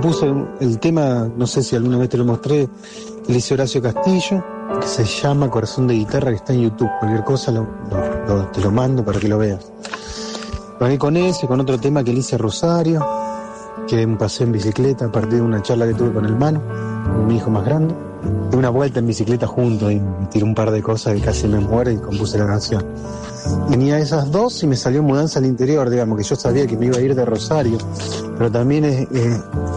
compuse el tema, no sé si alguna vez te lo mostré, que le Horacio Castillo, que se llama Corazón de Guitarra, que está en YouTube. Cualquier cosa te lo mando para que lo veas. Pagué con ese, con otro tema que le hice Rosario, que un paseo en bicicleta a partir de una charla que tuve con el mano, mi hijo más grande. De una vuelta en bicicleta juntos y tiré un par de cosas que casi me muere y compuse la canción. Tenía esas dos y me salió mudanza al interior, digamos, que yo sabía que me iba a ir de Rosario, pero también es,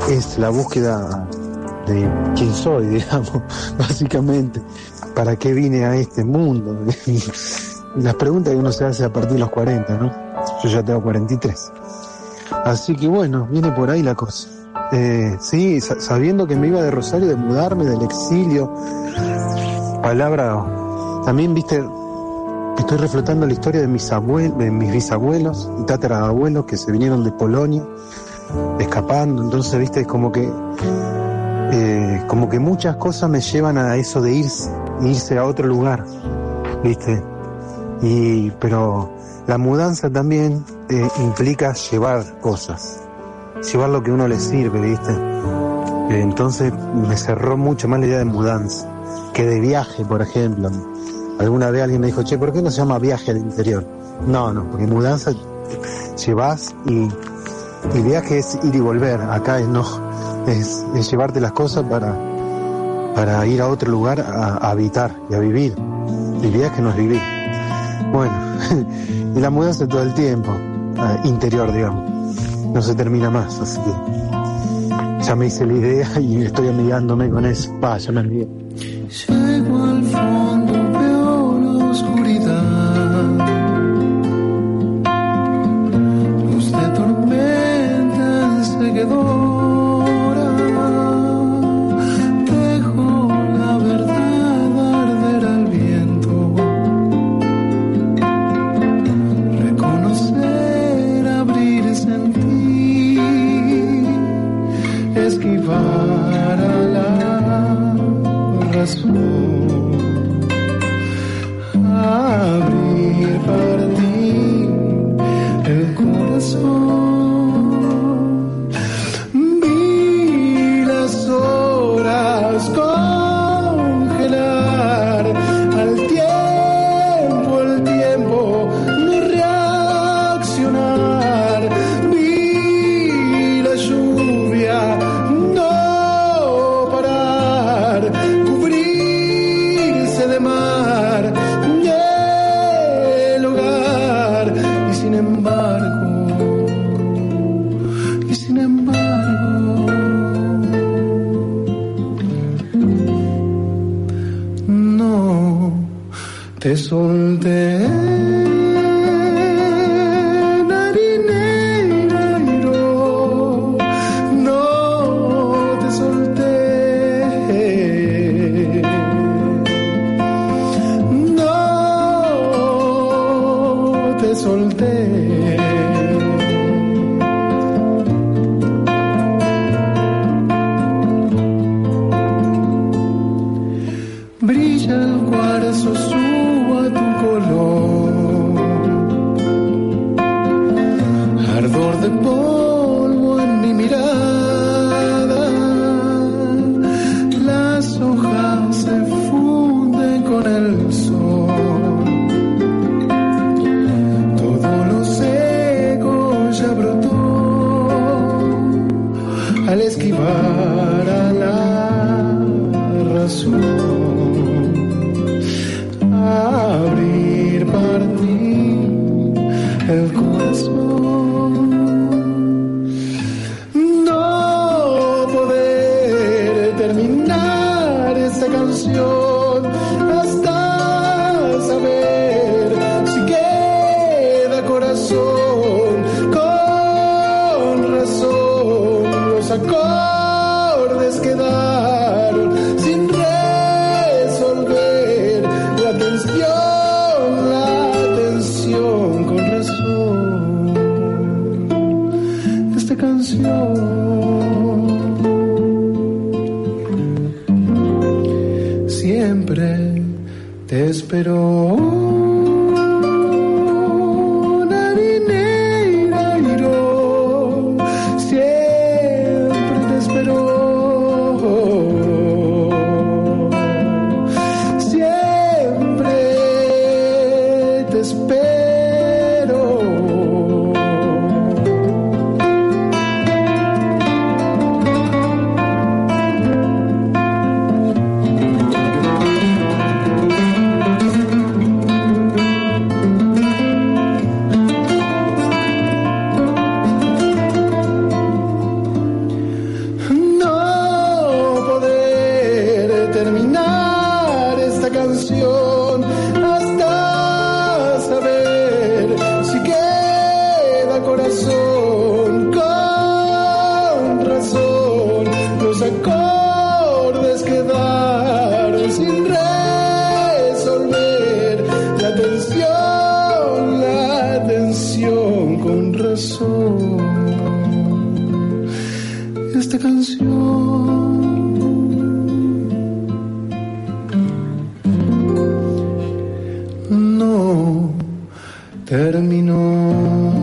es la búsqueda de quién soy, digamos, básicamente, para qué vine a este mundo. Las preguntas que uno se hace a partir de los 40, ¿no? Yo ya tengo 43. Así que bueno, viene por ahí la cosa. Eh, sí, sabiendo que me iba de Rosario, de mudarme, del exilio. Palabra, también viste, estoy reflotando la historia de mis abuelos, de mis bisabuelos y tatarabuelos que se vinieron de Polonia, escapando. Entonces, viste, es como que, eh, como que muchas cosas me llevan a eso de irse, irse a otro lugar, viste. Y, pero la mudanza también eh, implica llevar cosas llevar lo que uno le sirve, ¿viste? Eh, entonces me cerró mucho más la idea de mudanza que de viaje, por ejemplo. Alguna vez alguien me dijo, che, ¿por qué no se llama viaje al interior? No, no, porque mudanza llevas y, y viaje es ir y volver. Acá es no, es, llevarte las cosas para, para ir a otro lugar a, habitar y a vivir. Y viaje no es vivir. Bueno, y la mudanza todo el tiempo, interior, digamos no se termina más, así que ya me hice la idea y estoy amigándome con eso. Va, me amigué. mesmo. Abre sol de esquivar a la razón, abrir para mí el corazón. No poder terminar esta canción triste canción. Siempre te espero. Con razón. Esta canción. No terminó.